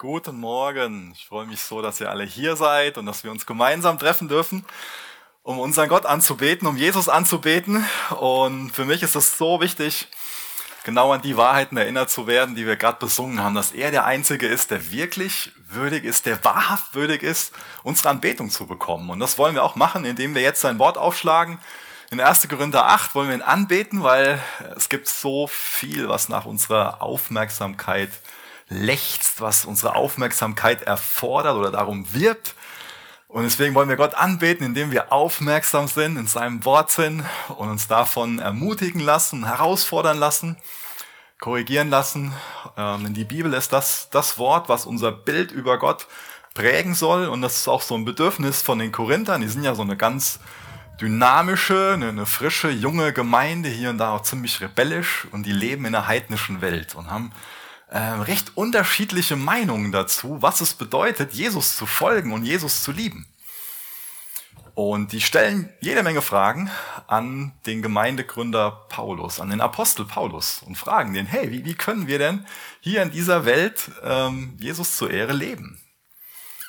Guten Morgen. Ich freue mich so, dass ihr alle hier seid und dass wir uns gemeinsam treffen dürfen, um unseren Gott anzubeten, um Jesus anzubeten. Und für mich ist es so wichtig, genau an die Wahrheiten erinnert zu werden, die wir gerade besungen haben, dass er der Einzige ist, der wirklich würdig ist, der wahrhaft würdig ist, unsere Anbetung zu bekommen. Und das wollen wir auch machen, indem wir jetzt sein Wort aufschlagen. In 1. Korinther 8 wollen wir ihn anbeten, weil es gibt so viel, was nach unserer Aufmerksamkeit lechzt, was unsere Aufmerksamkeit erfordert oder darum wirbt. Und deswegen wollen wir Gott anbeten, indem wir aufmerksam sind, in seinem Wort sind und uns davon ermutigen lassen, herausfordern lassen, korrigieren lassen. Ähm, denn die Bibel ist das, das Wort, was unser Bild über Gott prägen soll. Und das ist auch so ein Bedürfnis von den Korinthern. Die sind ja so eine ganz dynamische, eine, eine frische, junge Gemeinde, hier und da auch ziemlich rebellisch. Und die leben in einer heidnischen Welt und haben äh, recht unterschiedliche Meinungen dazu, was es bedeutet, Jesus zu folgen und Jesus zu lieben. Und die stellen jede Menge Fragen an den Gemeindegründer Paulus, an den Apostel Paulus und fragen den, hey, wie, wie können wir denn hier in dieser Welt ähm, Jesus zur Ehre leben?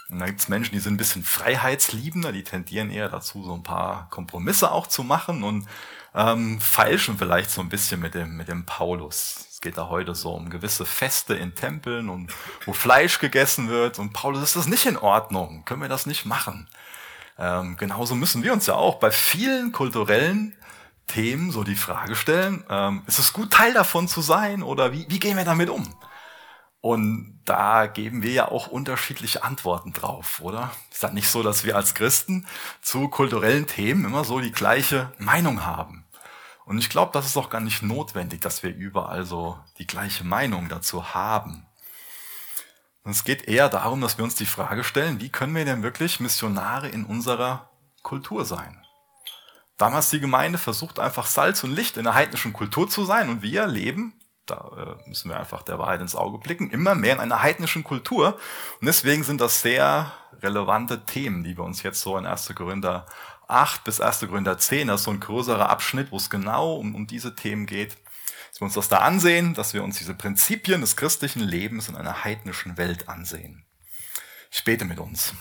Und da gibt's Menschen, die sind ein bisschen freiheitsliebender, die tendieren eher dazu, so ein paar Kompromisse auch zu machen und ähm, feilschen vielleicht so ein bisschen mit dem, mit dem Paulus geht da heute so um gewisse Feste in Tempeln und wo Fleisch gegessen wird. Und Paulus, ist das nicht in Ordnung? Können wir das nicht machen? Ähm, genauso müssen wir uns ja auch bei vielen kulturellen Themen so die Frage stellen, ähm, ist es gut, Teil davon zu sein oder wie, wie gehen wir damit um? Und da geben wir ja auch unterschiedliche Antworten drauf, oder? Ist das nicht so, dass wir als Christen zu kulturellen Themen immer so die gleiche Meinung haben? Und ich glaube, das ist auch gar nicht notwendig, dass wir überall so die gleiche Meinung dazu haben. Und es geht eher darum, dass wir uns die Frage stellen, wie können wir denn wirklich Missionare in unserer Kultur sein? Damals die Gemeinde versucht einfach Salz und Licht in der heidnischen Kultur zu sein und wir leben, da äh, müssen wir einfach der Wahrheit ins Auge blicken, immer mehr in einer heidnischen Kultur. Und deswegen sind das sehr relevante Themen, die wir uns jetzt so in 1. Korinther 8 bis 1. Korinther 10, das ist so ein größerer Abschnitt, wo es genau um, um diese Themen geht. Dass wir uns das da ansehen, dass wir uns diese Prinzipien des christlichen Lebens in einer heidnischen Welt ansehen. Ich bete mit uns.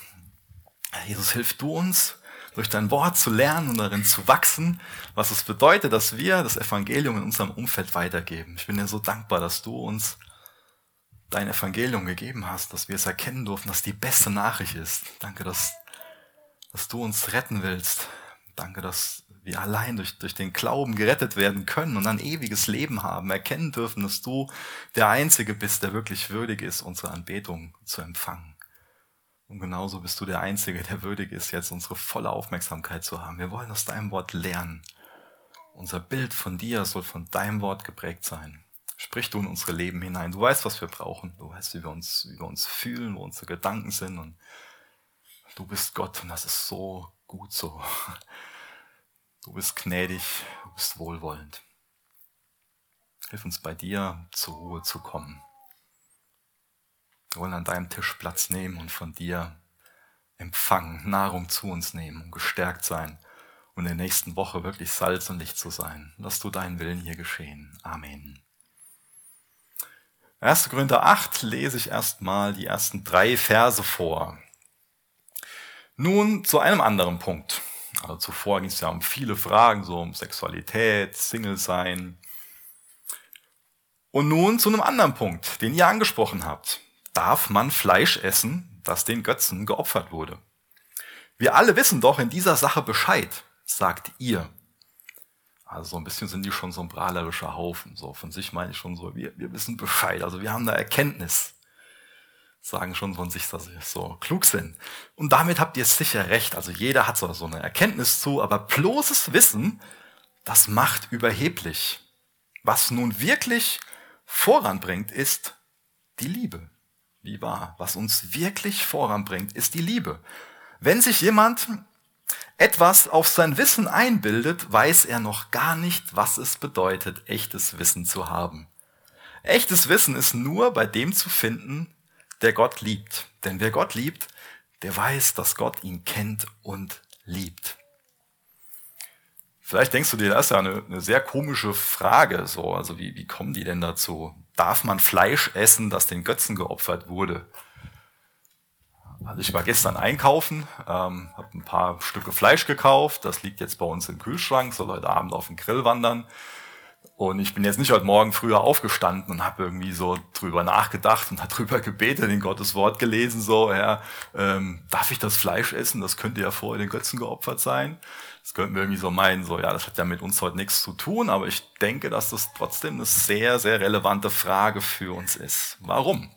Jesus, hilf du uns, durch dein Wort zu lernen und darin zu wachsen, was es bedeutet, dass wir das Evangelium in unserem Umfeld weitergeben. Ich bin dir so dankbar, dass du uns dein Evangelium gegeben hast, dass wir es erkennen durften, dass die beste Nachricht ist. Danke, dass dass du uns retten willst. Danke, dass wir allein durch, durch den Glauben gerettet werden können und ein ewiges Leben haben, erkennen dürfen, dass du der Einzige bist, der wirklich würdig ist, unsere Anbetung zu empfangen. Und genauso bist du der Einzige, der würdig ist, jetzt unsere volle Aufmerksamkeit zu haben. Wir wollen aus deinem Wort lernen. Unser Bild von dir soll von deinem Wort geprägt sein. Sprich du in unsere Leben hinein. Du weißt, was wir brauchen. Du weißt, wie wir uns, wie wir uns fühlen, wo unsere Gedanken sind und Du bist Gott und das ist so gut so. Du bist gnädig, du bist wohlwollend. Hilf uns bei dir zur Ruhe zu kommen. Wir wollen an deinem Tisch Platz nehmen und von dir empfangen, Nahrung zu uns nehmen und gestärkt sein und in der nächsten Woche wirklich Salz und Licht zu sein. Lass du deinen Willen hier geschehen. Amen. 1. Korinther 8 lese ich erstmal die ersten drei Verse vor. Nun zu einem anderen Punkt. Also zuvor ging es ja um viele Fragen, so um Sexualität, Single sein. Und nun zu einem anderen Punkt, den ihr angesprochen habt. Darf man Fleisch essen, das den Götzen geopfert wurde? Wir alle wissen doch in dieser Sache Bescheid, sagt ihr. Also so ein bisschen sind die schon so ein prahlerischer Haufen. So von sich meine ich schon so, wir, wir wissen Bescheid. Also wir haben da Erkenntnis sagen schon von sich, dass sie so klug sind. Und damit habt ihr sicher recht. Also jeder hat so, eine Erkenntnis zu, aber bloßes Wissen, das macht überheblich. Was nun wirklich voranbringt, ist die Liebe. Wie wahr? Was uns wirklich voranbringt, ist die Liebe. Wenn sich jemand etwas auf sein Wissen einbildet, weiß er noch gar nicht, was es bedeutet, echtes Wissen zu haben. Echtes Wissen ist nur bei dem zu finden, der Gott liebt. Denn wer Gott liebt, der weiß, dass Gott ihn kennt und liebt. Vielleicht denkst du dir, das ist ja eine, eine sehr komische Frage. So, also wie, wie kommen die denn dazu? Darf man Fleisch essen, das den Götzen geopfert wurde? Also ich war gestern einkaufen, ähm, habe ein paar Stücke Fleisch gekauft. Das liegt jetzt bei uns im Kühlschrank, soll heute Abend auf den Grill wandern. Und ich bin jetzt nicht heute Morgen früher aufgestanden und habe irgendwie so drüber nachgedacht und darüber gebetet, in Gottes Wort gelesen, so, ja, ähm, darf ich das Fleisch essen? Das könnte ja vorher den Götzen geopfert sein. Das könnten wir irgendwie so meinen, so, ja, das hat ja mit uns heute nichts zu tun, aber ich denke, dass das trotzdem eine sehr, sehr relevante Frage für uns ist. Warum?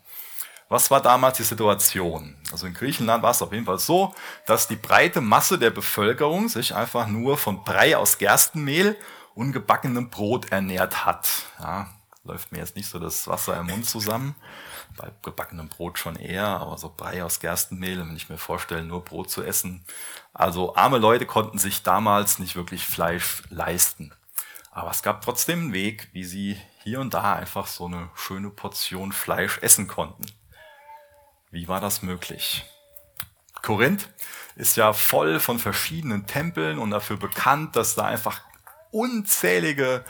Was war damals die Situation? Also in Griechenland war es auf jeden Fall so, dass die breite Masse der Bevölkerung sich einfach nur von Brei aus Gerstenmehl ungebackenem Brot ernährt hat. Ja, läuft mir jetzt nicht so das Wasser im Mund zusammen. Bei gebackenem Brot schon eher, aber so Brei aus Gerstenmehl, wenn ich mir vorstelle, nur Brot zu essen. Also arme Leute konnten sich damals nicht wirklich Fleisch leisten. Aber es gab trotzdem einen Weg, wie sie hier und da einfach so eine schöne Portion Fleisch essen konnten. Wie war das möglich? Korinth ist ja voll von verschiedenen Tempeln und dafür bekannt, dass da einfach unzählige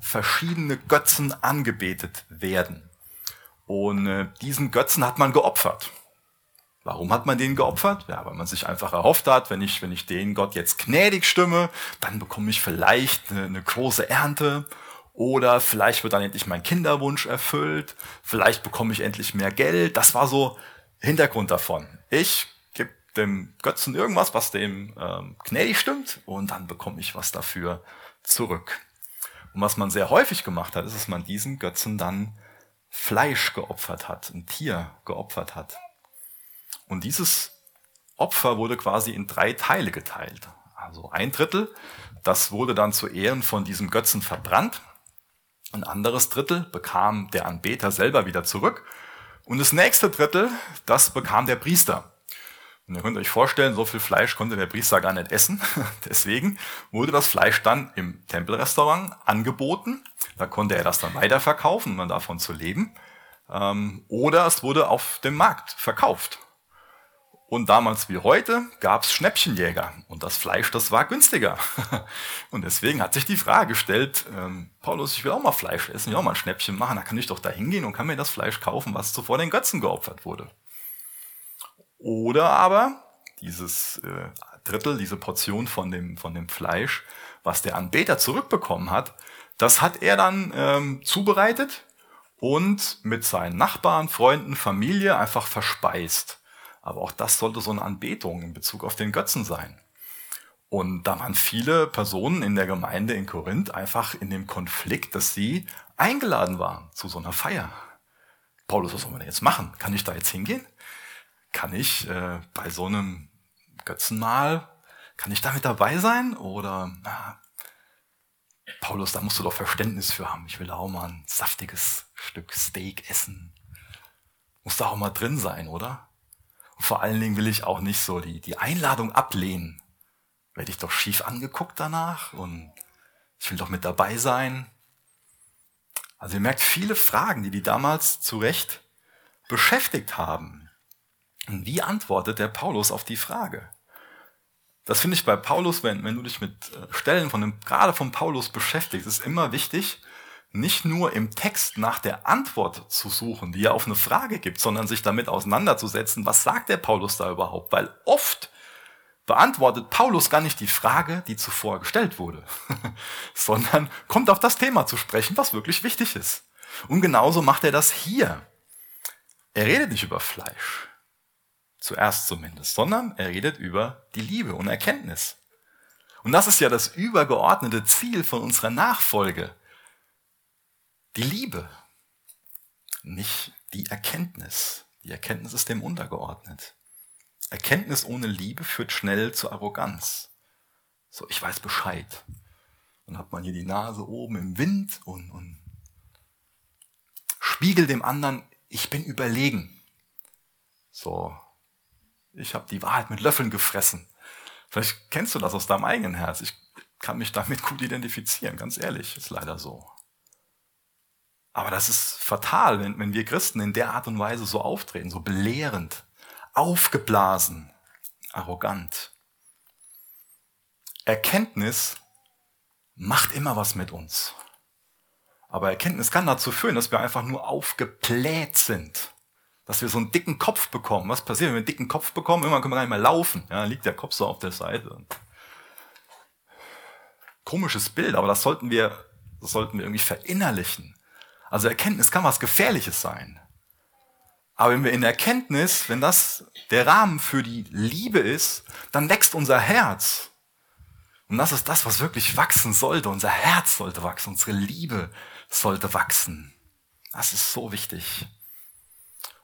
verschiedene Götzen angebetet werden. Und äh, diesen Götzen hat man geopfert. Warum hat man den geopfert? Ja, weil man sich einfach erhofft hat, wenn ich, wenn ich den Gott jetzt gnädig stimme, dann bekomme ich vielleicht eine, eine große Ernte oder vielleicht wird dann endlich mein Kinderwunsch erfüllt, vielleicht bekomme ich endlich mehr Geld. Das war so Hintergrund davon. Ich gebe dem Götzen irgendwas, was dem ähm, gnädig stimmt und dann bekomme ich was dafür zurück. Und was man sehr häufig gemacht hat, ist, dass man diesen Götzen dann Fleisch geopfert hat, ein Tier geopfert hat. Und dieses Opfer wurde quasi in drei Teile geteilt. Also ein Drittel, das wurde dann zu Ehren von diesem Götzen verbrannt. Ein anderes Drittel bekam der Anbeter selber wieder zurück. Und das nächste Drittel, das bekam der Priester. Und ihr könnt euch vorstellen, so viel Fleisch konnte der Priester gar nicht essen. Deswegen wurde das Fleisch dann im Tempelrestaurant angeboten. Da konnte er das dann weiterverkaufen, um dann davon zu leben. Ähm, oder es wurde auf dem Markt verkauft. Und damals wie heute gab es Schnäppchenjäger und das Fleisch, das war günstiger. Und deswegen hat sich die Frage gestellt, ähm, Paulus, ich will auch mal Fleisch essen, ich will auch mal ein Schnäppchen machen, da kann ich doch da hingehen und kann mir das Fleisch kaufen, was zuvor den Götzen geopfert wurde. Oder aber dieses äh, Drittel, diese Portion von dem, von dem Fleisch, was der Anbeter zurückbekommen hat, das hat er dann ähm, zubereitet und mit seinen Nachbarn, Freunden, Familie einfach verspeist. Aber auch das sollte so eine Anbetung in Bezug auf den Götzen sein. Und da waren viele Personen in der Gemeinde in Korinth einfach in dem Konflikt, dass sie eingeladen waren zu so einer Feier. Paulus, was soll man denn jetzt machen? Kann ich da jetzt hingehen? Kann ich äh, bei so einem Götzenmahl, kann ich da mit dabei sein? Oder na, Paulus, da musst du doch Verständnis für haben. Ich will da auch mal ein saftiges Stück Steak essen. Muss da auch mal drin sein, oder? Und vor allen Dingen will ich auch nicht so die, die Einladung ablehnen. Werde ich doch schief angeguckt danach und ich will doch mit dabei sein. Also ihr merkt viele Fragen, die die damals zu Recht beschäftigt haben. Wie antwortet der Paulus auf die Frage? Das finde ich bei Paulus, wenn, wenn du dich mit äh, Stellen von dem, gerade von Paulus beschäftigst, ist immer wichtig, nicht nur im Text nach der Antwort zu suchen, die er auf eine Frage gibt, sondern sich damit auseinanderzusetzen, was sagt der Paulus da überhaupt? Weil oft beantwortet Paulus gar nicht die Frage, die zuvor gestellt wurde, sondern kommt auf das Thema zu sprechen, was wirklich wichtig ist. Und genauso macht er das hier. Er redet nicht über Fleisch zuerst zumindest, sondern er redet über die Liebe und Erkenntnis. Und das ist ja das übergeordnete Ziel von unserer Nachfolge. Die Liebe, nicht die Erkenntnis. Die Erkenntnis ist dem untergeordnet. Erkenntnis ohne Liebe führt schnell zur Arroganz. So, ich weiß Bescheid. Dann hat man hier die Nase oben im Wind und, und spiegelt dem anderen, ich bin überlegen. So, ich habe die Wahrheit mit Löffeln gefressen. Vielleicht kennst du das aus deinem eigenen Herz. Ich kann mich damit gut identifizieren, ganz ehrlich, ist leider so. Aber das ist fatal, wenn, wenn wir Christen in der Art und Weise so auftreten, so belehrend, aufgeblasen, arrogant. Erkenntnis macht immer was mit uns. Aber Erkenntnis kann dazu führen, dass wir einfach nur aufgebläht sind. Dass wir so einen dicken Kopf bekommen. Was passiert, wenn wir einen dicken Kopf bekommen? Irgendwann können wir gar nicht mehr laufen. Ja, dann liegt der Kopf so auf der Seite. Komisches Bild, aber das sollten wir, das sollten wir irgendwie verinnerlichen. Also Erkenntnis kann was Gefährliches sein. Aber wenn wir in Erkenntnis, wenn das der Rahmen für die Liebe ist, dann wächst unser Herz. Und das ist das, was wirklich wachsen sollte. Unser Herz sollte wachsen, unsere Liebe sollte wachsen. Das ist so wichtig.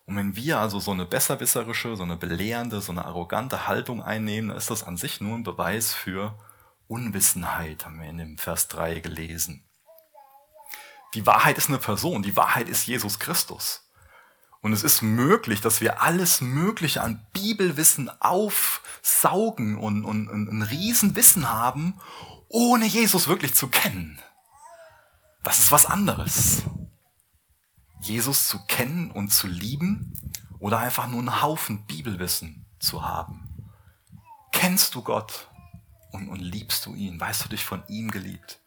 Und wenn wir also so eine besserwisserische, so eine belehrende, so eine arrogante Haltung einnehmen, dann ist das an sich nur ein Beweis für Unwissenheit, haben wir in dem Vers 3 gelesen. Die Wahrheit ist eine Person, die Wahrheit ist Jesus Christus. Und es ist möglich, dass wir alles Mögliche an Bibelwissen aufsaugen und, und, und ein Riesenwissen haben, ohne Jesus wirklich zu kennen. Das ist was anderes. Jesus zu kennen und zu lieben oder einfach nur einen Haufen Bibelwissen zu haben. Kennst du Gott und, und liebst du ihn? Weißt du dich von ihm geliebt?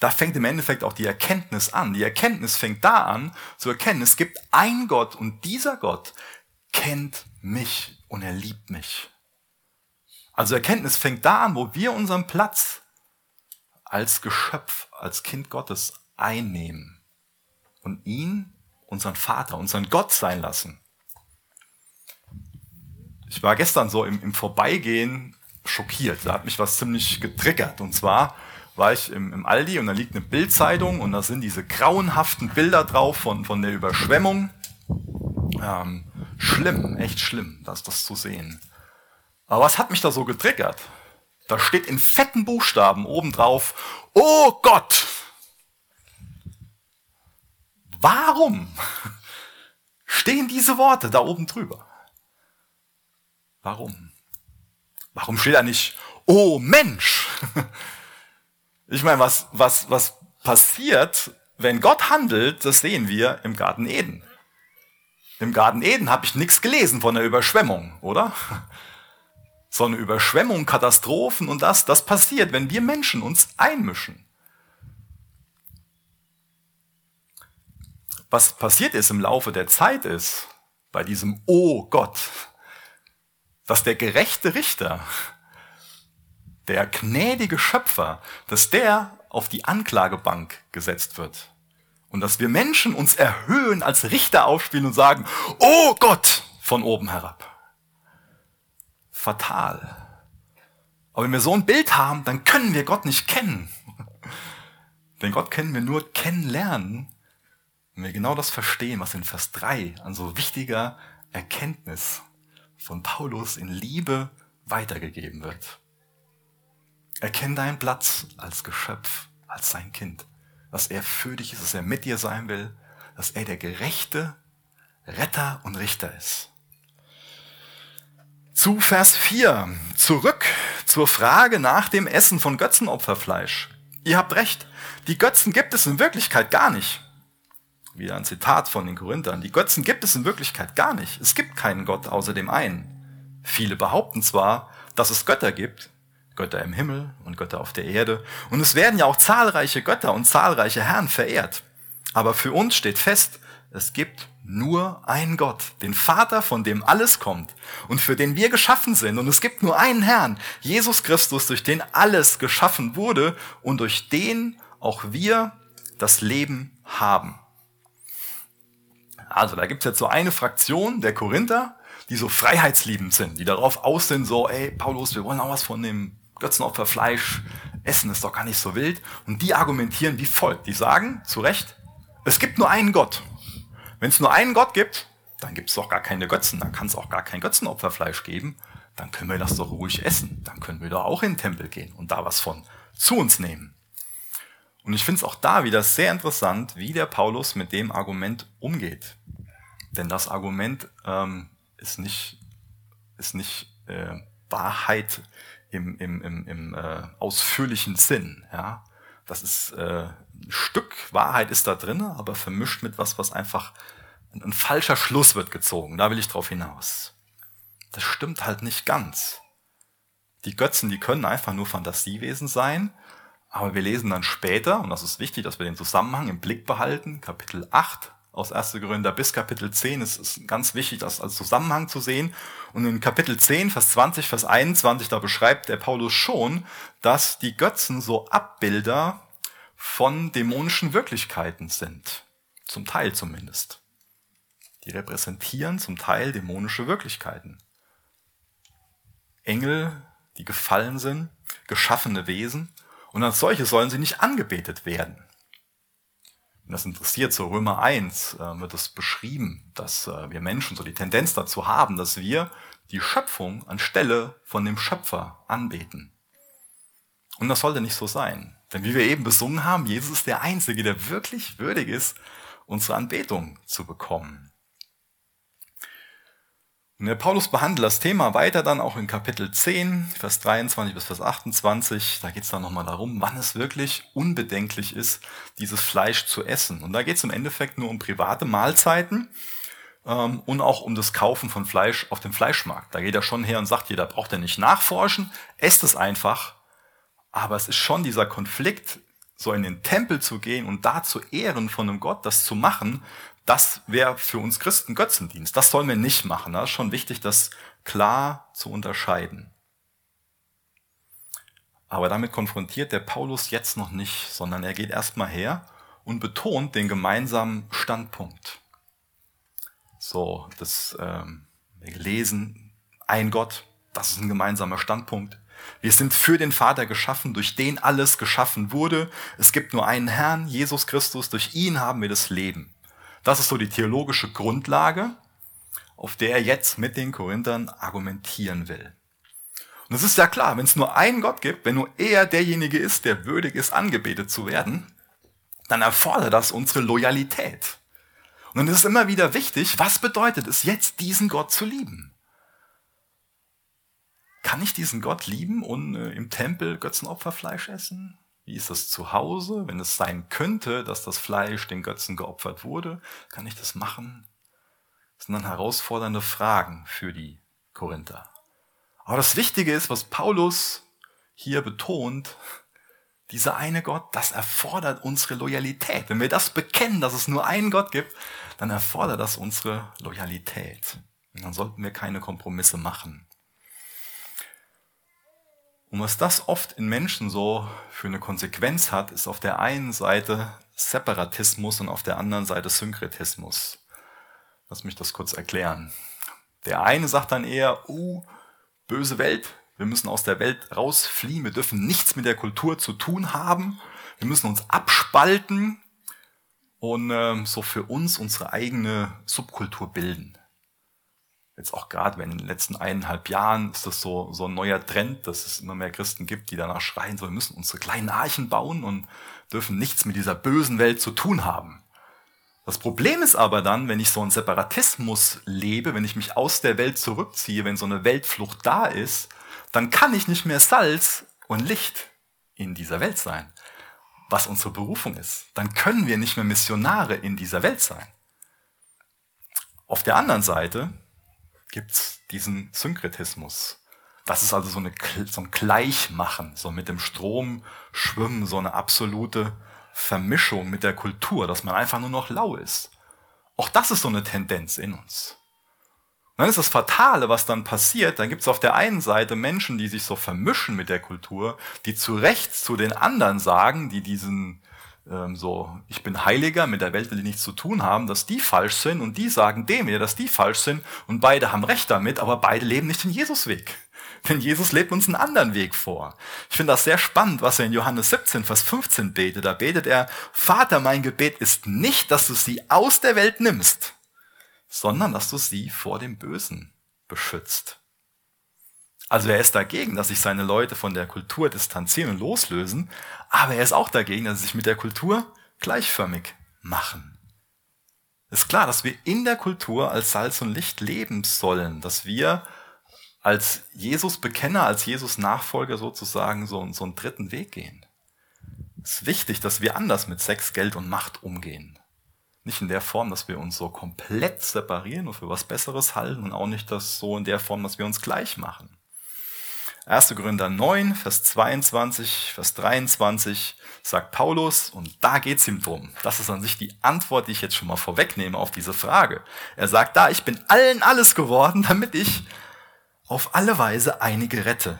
Da fängt im Endeffekt auch die Erkenntnis an. Die Erkenntnis fängt da an, zu erkennen, es gibt ein Gott und dieser Gott kennt mich und er liebt mich. Also Erkenntnis fängt da an, wo wir unseren Platz als Geschöpf, als Kind Gottes einnehmen und ihn, unseren Vater, unseren Gott sein lassen. Ich war gestern so im, im Vorbeigehen schockiert. Da hat mich was ziemlich getriggert. Und zwar war ich im, im Aldi und da liegt eine Bildzeitung und da sind diese grauenhaften Bilder drauf von, von der Überschwemmung. Ähm, schlimm, echt schlimm, das, das zu sehen. Aber was hat mich da so getriggert? Da steht in fetten Buchstaben obendrauf, oh Gott! Warum stehen diese Worte da oben drüber? Warum? Warum steht da nicht, oh Mensch? Ich meine, was, was, was passiert, wenn Gott handelt, das sehen wir im Garten Eden. Im Garten Eden habe ich nichts gelesen von der Überschwemmung, oder? So eine Überschwemmung, Katastrophen und das, das passiert, wenn wir Menschen uns einmischen. Was passiert ist im Laufe der Zeit ist, bei diesem Oh Gott, dass der gerechte Richter der gnädige Schöpfer, dass der auf die Anklagebank gesetzt wird. Und dass wir Menschen uns erhöhen, als Richter aufspielen und sagen, oh Gott, von oben herab. Fatal. Aber wenn wir so ein Bild haben, dann können wir Gott nicht kennen. Denn Gott können wir nur kennenlernen, wenn wir genau das verstehen, was in Vers 3 an so wichtiger Erkenntnis von Paulus in Liebe weitergegeben wird. Erkenn deinen Platz als Geschöpf, als sein Kind. Dass er für dich ist, dass er mit dir sein will, dass er der gerechte Retter und Richter ist. Zu Vers 4. Zurück zur Frage nach dem Essen von Götzenopferfleisch. Ihr habt recht, die Götzen gibt es in Wirklichkeit gar nicht. Wieder ein Zitat von den Korinthern. Die Götzen gibt es in Wirklichkeit gar nicht. Es gibt keinen Gott außer dem einen. Viele behaupten zwar, dass es Götter gibt, Götter im Himmel und Götter auf der Erde. Und es werden ja auch zahlreiche Götter und zahlreiche Herren verehrt. Aber für uns steht fest, es gibt nur einen Gott, den Vater, von dem alles kommt und für den wir geschaffen sind. Und es gibt nur einen Herrn, Jesus Christus, durch den alles geschaffen wurde und durch den auch wir das Leben haben. Also da gibt es jetzt so eine Fraktion der Korinther, die so freiheitsliebend sind, die darauf aus sind, so, ey, Paulus, wir wollen auch was von dem Götzenopfer, Fleisch, Essen ist doch gar nicht so wild. Und die argumentieren wie folgt. Die sagen, zu Recht, es gibt nur einen Gott. Wenn es nur einen Gott gibt, dann gibt es doch gar keine Götzen, dann kann es auch gar kein Götzenopferfleisch geben. Dann können wir das doch ruhig essen. Dann können wir doch auch in den Tempel gehen und da was von zu uns nehmen. Und ich finde es auch da wieder sehr interessant, wie der Paulus mit dem Argument umgeht. Denn das Argument ähm, ist nicht, ist nicht äh, Wahrheit im, im, im, im äh, ausführlichen Sinn. Ja? Das ist äh, ein Stück Wahrheit ist da drin, aber vermischt mit was, was einfach ein, ein falscher Schluss wird gezogen. Da will ich drauf hinaus. Das stimmt halt nicht ganz. Die Götzen, die können einfach nur Fantasiewesen sein, aber wir lesen dann später, und das ist wichtig, dass wir den Zusammenhang im Blick behalten, Kapitel 8 aus 1. Korinther bis Kapitel 10 ist, ist ganz wichtig, das als Zusammenhang zu sehen. Und in Kapitel 10, Vers 20, Vers 21, da beschreibt der Paulus schon, dass die Götzen so Abbilder von dämonischen Wirklichkeiten sind. Zum Teil zumindest. Die repräsentieren zum Teil dämonische Wirklichkeiten. Engel, die gefallen sind, geschaffene Wesen, und als solche sollen sie nicht angebetet werden. Das interessiert, so Römer 1 äh, wird es beschrieben, dass äh, wir Menschen so die Tendenz dazu haben, dass wir die Schöpfung anstelle von dem Schöpfer anbeten. Und das sollte nicht so sein. Denn wie wir eben besungen haben, Jesus ist der Einzige, der wirklich würdig ist, unsere Anbetung zu bekommen. Der Paulus behandelt das Thema weiter dann auch in Kapitel 10, Vers 23 bis Vers 28. Da geht es dann nochmal darum, wann es wirklich unbedenklich ist, dieses Fleisch zu essen. Und da geht es im Endeffekt nur um private Mahlzeiten ähm, und auch um das Kaufen von Fleisch auf dem Fleischmarkt. Da geht er schon her und sagt, jeder braucht ja nicht nachforschen, esst es einfach. Aber es ist schon dieser Konflikt, so in den Tempel zu gehen und da zu ehren von einem Gott, das zu machen, das wäre für uns Christen Götzendienst. Das sollen wir nicht machen. Das ist schon wichtig, das klar zu unterscheiden. Aber damit konfrontiert der Paulus jetzt noch nicht, sondern er geht erstmal her und betont den gemeinsamen Standpunkt. So, das ähm, wir lesen, ein Gott, das ist ein gemeinsamer Standpunkt. Wir sind für den Vater geschaffen, durch den alles geschaffen wurde. Es gibt nur einen Herrn, Jesus Christus, durch ihn haben wir das Leben. Das ist so die theologische Grundlage, auf der er jetzt mit den Korinthern argumentieren will. Und es ist ja klar, wenn es nur einen Gott gibt, wenn nur er derjenige ist, der würdig ist, angebetet zu werden, dann erfordert das unsere Loyalität. Und dann ist es immer wieder wichtig, was bedeutet es jetzt, diesen Gott zu lieben? Kann ich diesen Gott lieben und äh, im Tempel Götzenopferfleisch essen? Wie ist das zu Hause? Wenn es sein könnte, dass das Fleisch den Götzen geopfert wurde, kann ich das machen? Das sind dann herausfordernde Fragen für die Korinther. Aber das Wichtige ist, was Paulus hier betont, dieser eine Gott, das erfordert unsere Loyalität. Wenn wir das bekennen, dass es nur einen Gott gibt, dann erfordert das unsere Loyalität. Und dann sollten wir keine Kompromisse machen. Und was das oft in Menschen so für eine Konsequenz hat, ist auf der einen Seite Separatismus und auf der anderen Seite Synkretismus. Lass mich das kurz erklären. Der eine sagt dann eher, uh, böse Welt, wir müssen aus der Welt rausfliehen, wir dürfen nichts mit der Kultur zu tun haben, wir müssen uns abspalten und äh, so für uns unsere eigene Subkultur bilden jetzt auch gerade wenn in den letzten eineinhalb Jahren ist das so, so ein neuer Trend, dass es immer mehr Christen gibt, die danach schreien, so, wir müssen unsere kleinen Archen bauen und dürfen nichts mit dieser bösen Welt zu tun haben. Das Problem ist aber dann, wenn ich so einen Separatismus lebe, wenn ich mich aus der Welt zurückziehe, wenn so eine Weltflucht da ist, dann kann ich nicht mehr Salz und Licht in dieser Welt sein, was unsere Berufung ist. Dann können wir nicht mehr Missionare in dieser Welt sein. Auf der anderen Seite gibt's diesen Synkretismus. Das ist also so, eine, so ein Gleichmachen, so mit dem Strom schwimmen, so eine absolute Vermischung mit der Kultur, dass man einfach nur noch lau ist. Auch das ist so eine Tendenz in uns. Dann ist das Fatale, was dann passiert, dann gibt es auf der einen Seite Menschen, die sich so vermischen mit der Kultur, die zu Recht zu den anderen sagen, die diesen ähm, so, ich bin Heiliger, mit der Welt will ich nichts zu tun haben, dass die falsch sind und die sagen dem wieder, dass die falsch sind und beide haben recht damit, aber beide leben nicht den Jesusweg. Denn Jesus lebt uns einen anderen Weg vor. Ich finde das sehr spannend, was er in Johannes 17, Vers 15 betet. Da betet er, Vater, mein Gebet ist nicht, dass du sie aus der Welt nimmst, sondern dass du sie vor dem Bösen beschützt. Also er ist dagegen, dass sich seine Leute von der Kultur distanzieren und loslösen, aber er ist auch dagegen, dass sie sich mit der Kultur gleichförmig machen. Es ist klar, dass wir in der Kultur als Salz und Licht leben sollen, dass wir als Jesus-Bekenner, als Jesus-Nachfolger sozusagen so, so einen dritten Weg gehen. Es ist wichtig, dass wir anders mit Sex, Geld und Macht umgehen. Nicht in der Form, dass wir uns so komplett separieren und für was Besseres halten und auch nicht das so in der Form, dass wir uns gleich machen. 1. Korinther 9, Vers 22, Vers 23 sagt Paulus, und da geht es ihm drum. Das ist an sich die Antwort, die ich jetzt schon mal vorwegnehme auf diese Frage. Er sagt da, ich bin allen alles geworden, damit ich auf alle Weise einige rette.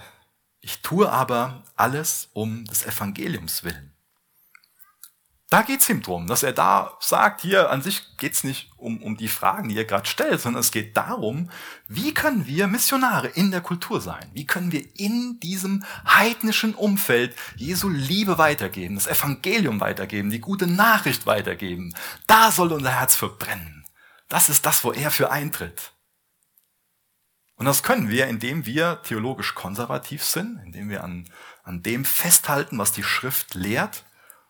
Ich tue aber alles um des Evangeliums willen. Da geht's ihm drum, dass er da sagt, hier an sich geht's nicht um, um die Fragen, die er gerade stellt, sondern es geht darum, wie können wir Missionare in der Kultur sein? Wie können wir in diesem heidnischen Umfeld Jesu Liebe weitergeben, das Evangelium weitergeben, die gute Nachricht weitergeben? Da soll unser Herz verbrennen. Das ist das, wo er für eintritt. Und das können wir, indem wir theologisch konservativ sind, indem wir an, an dem festhalten, was die Schrift lehrt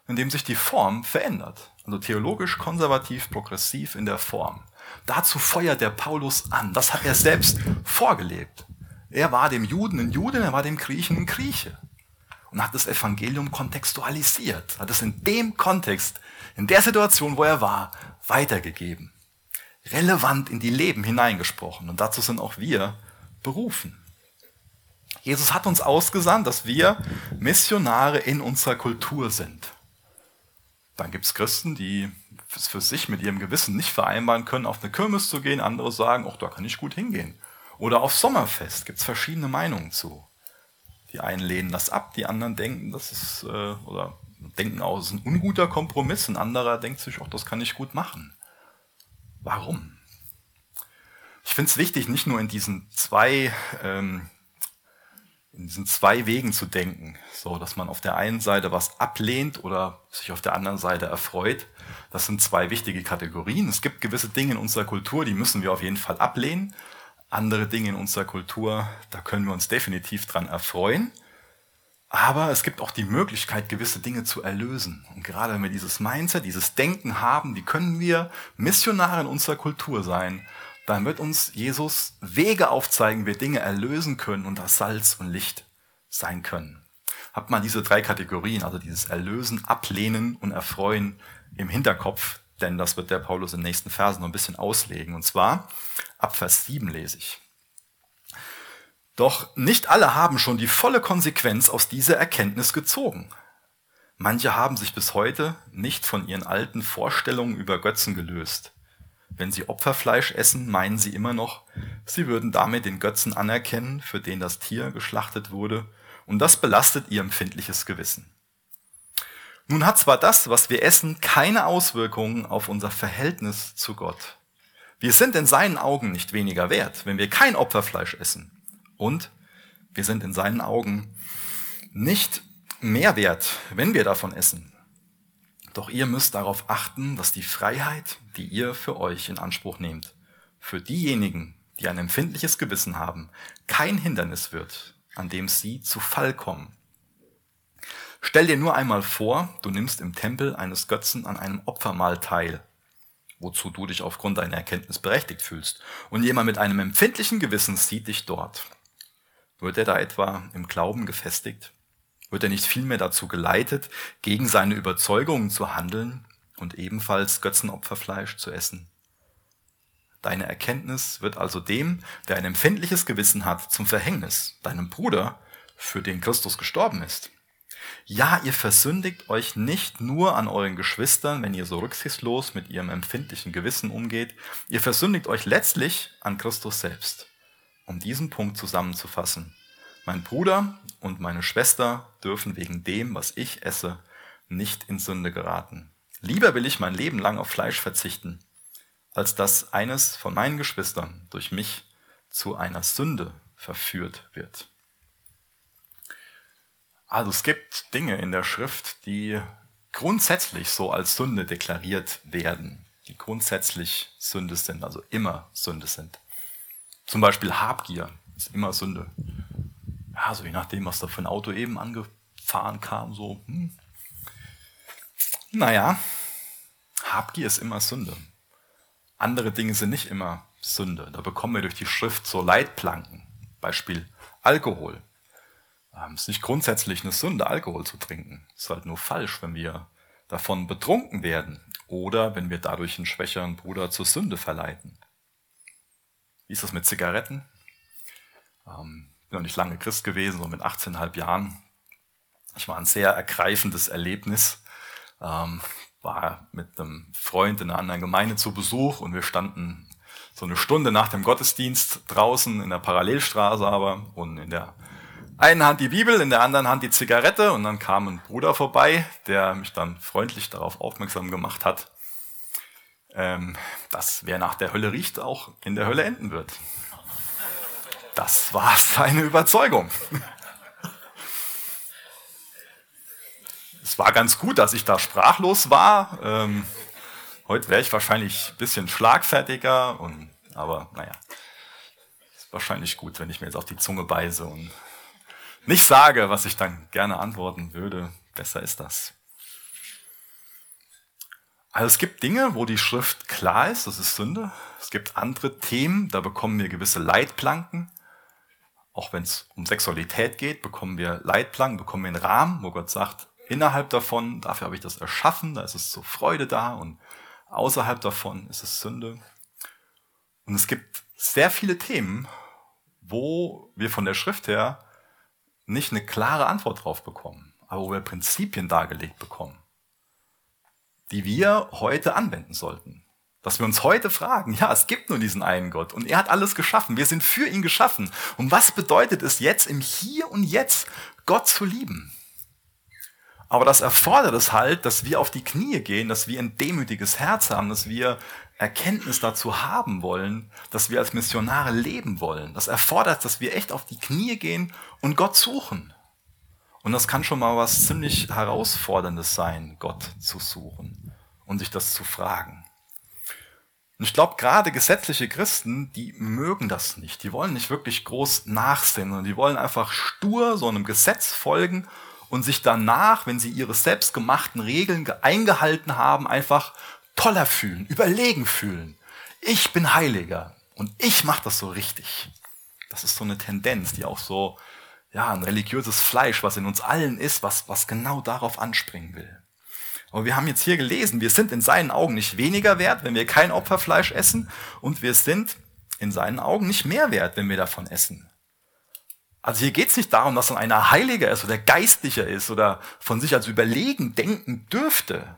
in dem sich die Form verändert. Also theologisch konservativ, progressiv in der Form. Dazu feuert der Paulus an. Das hat er selbst vorgelebt. Er war dem Juden ein Jude, er war dem Griechen ein Grieche. Und hat das Evangelium kontextualisiert, hat es in dem Kontext, in der Situation, wo er war, weitergegeben. Relevant in die Leben hineingesprochen. Und dazu sind auch wir berufen. Jesus hat uns ausgesandt, dass wir Missionare in unserer Kultur sind. Dann gibt es Christen, die es für sich mit ihrem Gewissen nicht vereinbaren können, auf eine Kirmes zu gehen. Andere sagen, ach, da kann ich gut hingehen. Oder auf Sommerfest gibt es verschiedene Meinungen zu. Die einen lehnen das ab, die anderen denken, das ist, äh, oder denken auch, es ist ein unguter Kompromiss. Ein anderer denkt sich, ach, das kann ich gut machen. Warum? Ich finde es wichtig, nicht nur in diesen zwei ähm, in diesen zwei Wegen zu denken, so dass man auf der einen Seite was ablehnt oder sich auf der anderen Seite erfreut. Das sind zwei wichtige Kategorien. Es gibt gewisse Dinge in unserer Kultur, die müssen wir auf jeden Fall ablehnen. Andere Dinge in unserer Kultur, da können wir uns definitiv dran erfreuen. Aber es gibt auch die Möglichkeit, gewisse Dinge zu erlösen. Und gerade wenn wir dieses Mindset, dieses Denken haben, wie können wir Missionare in unserer Kultur sein, dann wird uns Jesus Wege aufzeigen, wie wir Dinge erlösen können und das Salz und Licht sein können. Habt mal diese drei Kategorien, also dieses Erlösen, Ablehnen und Erfreuen im Hinterkopf, denn das wird der Paulus den nächsten Versen noch ein bisschen auslegen. Und zwar ab Vers 7 lese ich. Doch nicht alle haben schon die volle Konsequenz aus dieser Erkenntnis gezogen. Manche haben sich bis heute nicht von ihren alten Vorstellungen über Götzen gelöst. Wenn sie Opferfleisch essen, meinen sie immer noch, sie würden damit den Götzen anerkennen, für den das Tier geschlachtet wurde, und das belastet ihr empfindliches Gewissen. Nun hat zwar das, was wir essen, keine Auswirkungen auf unser Verhältnis zu Gott. Wir sind in seinen Augen nicht weniger wert, wenn wir kein Opferfleisch essen. Und wir sind in seinen Augen nicht mehr wert, wenn wir davon essen. Doch ihr müsst darauf achten, dass die Freiheit, die ihr für euch in Anspruch nehmt, für diejenigen, die ein empfindliches Gewissen haben, kein Hindernis wird, an dem sie zu Fall kommen. Stell dir nur einmal vor, du nimmst im Tempel eines Götzen an einem Opfermahl teil, wozu du dich aufgrund deiner Erkenntnis berechtigt fühlst, und jemand mit einem empfindlichen Gewissen sieht dich dort. Wird er da etwa im Glauben gefestigt? Wird er nicht vielmehr dazu geleitet, gegen seine Überzeugungen zu handeln und ebenfalls Götzenopferfleisch zu essen? Deine Erkenntnis wird also dem, der ein empfindliches Gewissen hat, zum Verhängnis, deinem Bruder, für den Christus gestorben ist. Ja, ihr versündigt euch nicht nur an euren Geschwistern, wenn ihr so rücksichtslos mit ihrem empfindlichen Gewissen umgeht, ihr versündigt euch letztlich an Christus selbst. Um diesen Punkt zusammenzufassen. Mein Bruder und meine Schwester dürfen wegen dem, was ich esse, nicht in Sünde geraten. Lieber will ich mein Leben lang auf Fleisch verzichten, als dass eines von meinen Geschwistern durch mich zu einer Sünde verführt wird. Also es gibt Dinge in der Schrift, die grundsätzlich so als Sünde deklariert werden, die grundsätzlich Sünde sind, also immer Sünde sind. Zum Beispiel Habgier ist immer Sünde ja, so je nachdem, was da für ein Auto eben angefahren kam, so, hm. Naja, Habgier ist immer Sünde. Andere Dinge sind nicht immer Sünde. Da bekommen wir durch die Schrift so Leitplanken. Beispiel Alkohol. Ähm, es ist nicht grundsätzlich eine Sünde, Alkohol zu trinken. Es ist halt nur falsch, wenn wir davon betrunken werden oder wenn wir dadurch einen schwächeren Bruder zur Sünde verleiten. Wie ist das mit Zigaretten? Ähm, bin noch nicht lange Christ gewesen, so mit 18,5 Jahren. Ich war ein sehr ergreifendes Erlebnis. Ähm, war mit einem Freund in einer anderen Gemeinde zu Besuch und wir standen so eine Stunde nach dem Gottesdienst draußen in der Parallelstraße aber und in der einen Hand die Bibel, in der anderen Hand die Zigarette und dann kam ein Bruder vorbei, der mich dann freundlich darauf aufmerksam gemacht hat, ähm, dass wer nach der Hölle riecht, auch in der Hölle enden wird. Das war seine Überzeugung. Es war ganz gut, dass ich da sprachlos war. Ähm, heute wäre ich wahrscheinlich ein bisschen schlagfertiger, und, aber naja, ist wahrscheinlich gut, wenn ich mir jetzt auf die Zunge beiße und nicht sage, was ich dann gerne antworten würde. Besser ist das. Also es gibt Dinge, wo die Schrift klar ist, das ist Sünde. Es gibt andere Themen, da bekommen wir gewisse Leitplanken. Auch wenn es um Sexualität geht, bekommen wir Leitplanken, bekommen wir einen Rahmen, wo Gott sagt, innerhalb davon, dafür habe ich das erschaffen, da ist es zur Freude da und außerhalb davon ist es Sünde. Und es gibt sehr viele Themen, wo wir von der Schrift her nicht eine klare Antwort drauf bekommen, aber wo wir Prinzipien dargelegt bekommen, die wir heute anwenden sollten. Dass wir uns heute fragen, ja, es gibt nur diesen einen Gott und er hat alles geschaffen. Wir sind für ihn geschaffen. Und was bedeutet es jetzt im Hier und Jetzt, Gott zu lieben? Aber das erfordert es halt, dass wir auf die Knie gehen, dass wir ein demütiges Herz haben, dass wir Erkenntnis dazu haben wollen, dass wir als Missionare leben wollen. Das erfordert, dass wir echt auf die Knie gehen und Gott suchen. Und das kann schon mal was ziemlich Herausforderndes sein, Gott zu suchen und sich das zu fragen. Und ich glaube, gerade gesetzliche Christen, die mögen das nicht. Die wollen nicht wirklich groß nachsehen, sondern die wollen einfach stur so einem Gesetz folgen und sich danach, wenn sie ihre selbstgemachten Regeln eingehalten haben, einfach toller fühlen, überlegen fühlen. Ich bin Heiliger und ich mache das so richtig. Das ist so eine Tendenz, die auch so, ja, ein religiöses Fleisch, was in uns allen ist, was, was genau darauf anspringen will. Aber wir haben jetzt hier gelesen, wir sind in seinen Augen nicht weniger wert, wenn wir kein Opferfleisch essen und wir sind in seinen Augen nicht mehr wert, wenn wir davon essen. Also hier geht es nicht darum, dass dann einer heiliger ist oder geistlicher ist oder von sich als überlegen denken dürfte.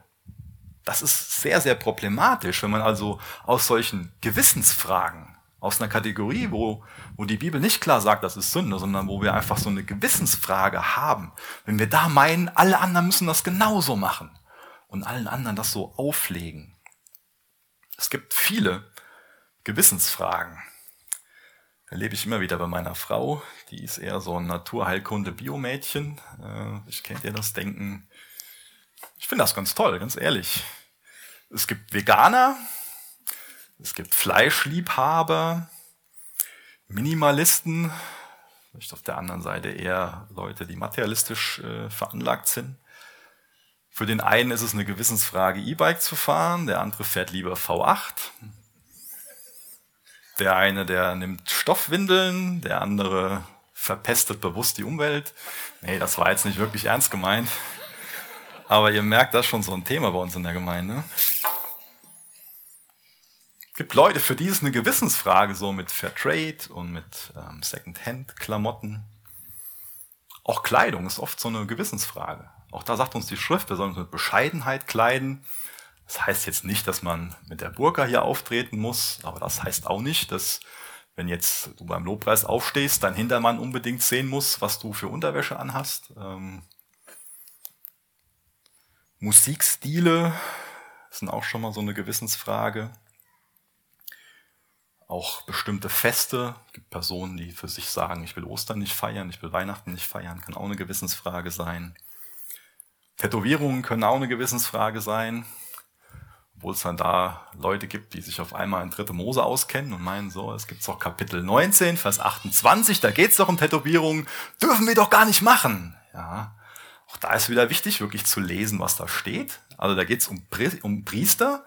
Das ist sehr, sehr problematisch, wenn man also aus solchen Gewissensfragen, aus einer Kategorie, wo, wo die Bibel nicht klar sagt, das ist Sünde, sondern wo wir einfach so eine Gewissensfrage haben, wenn wir da meinen, alle anderen müssen das genauso machen und allen anderen das so auflegen. Es gibt viele Gewissensfragen erlebe ich immer wieder bei meiner Frau. Die ist eher so ein Naturheilkunde-Biomädchen. Äh, ich kenne ihr das Denken. Ich finde das ganz toll, ganz ehrlich. Es gibt Veganer, es gibt Fleischliebhaber, Minimalisten, vielleicht auf der anderen Seite eher Leute, die materialistisch äh, veranlagt sind. Für den einen ist es eine Gewissensfrage, E-Bike zu fahren, der andere fährt lieber V8. Der eine, der nimmt Stoffwindeln, der andere verpestet bewusst die Umwelt. Nee, das war jetzt nicht wirklich ernst gemeint. Aber ihr merkt, das ist schon so ein Thema bei uns in der Gemeinde. Es gibt Leute, für die ist eine Gewissensfrage so mit Fairtrade und mit ähm, Secondhand-Klamotten. Auch Kleidung ist oft so eine Gewissensfrage. Auch da sagt uns die Schrift, wir sollen uns mit Bescheidenheit kleiden. Das heißt jetzt nicht, dass man mit der Burka hier auftreten muss, aber das heißt auch nicht, dass wenn jetzt du beim Lobpreis aufstehst, dein Hintermann unbedingt sehen muss, was du für Unterwäsche anhast. Ähm, Musikstile sind auch schon mal so eine Gewissensfrage. Auch bestimmte Feste. Es gibt Personen, die für sich sagen, ich will Ostern nicht feiern, ich will Weihnachten nicht feiern, kann auch eine Gewissensfrage sein. Tätowierungen können auch eine Gewissensfrage sein obwohl es dann da Leute gibt, die sich auf einmal in dritte Mose auskennen und meinen, so, es gibt doch Kapitel 19, Vers 28, da geht es doch um Tätowierungen, dürfen wir doch gar nicht machen. Ja, auch da ist wieder wichtig, wirklich zu lesen, was da steht. Also da geht es um, um Priester,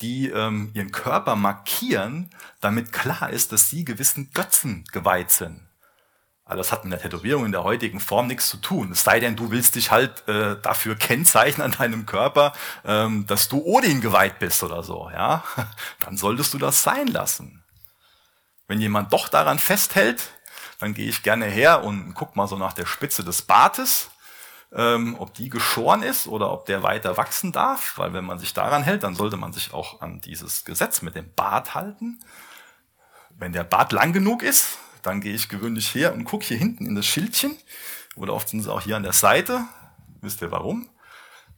die ähm, ihren Körper markieren, damit klar ist, dass sie gewissen Götzen geweiht sind. Also das hat mit der Tätowierung in der heutigen Form nichts zu tun. Es sei denn, du willst dich halt äh, dafür kennzeichnen an deinem Körper, ähm, dass du Odin geweiht bist oder so, ja, dann solltest du das sein lassen. Wenn jemand doch daran festhält, dann gehe ich gerne her und guck mal so nach der Spitze des Bartes, ähm, ob die geschoren ist oder ob der weiter wachsen darf, weil wenn man sich daran hält, dann sollte man sich auch an dieses Gesetz mit dem Bart halten. Wenn der Bart lang genug ist, dann gehe ich gewöhnlich her und gucke hier hinten in das Schildchen oder oft sind sie auch hier an der Seite. Wisst ihr warum?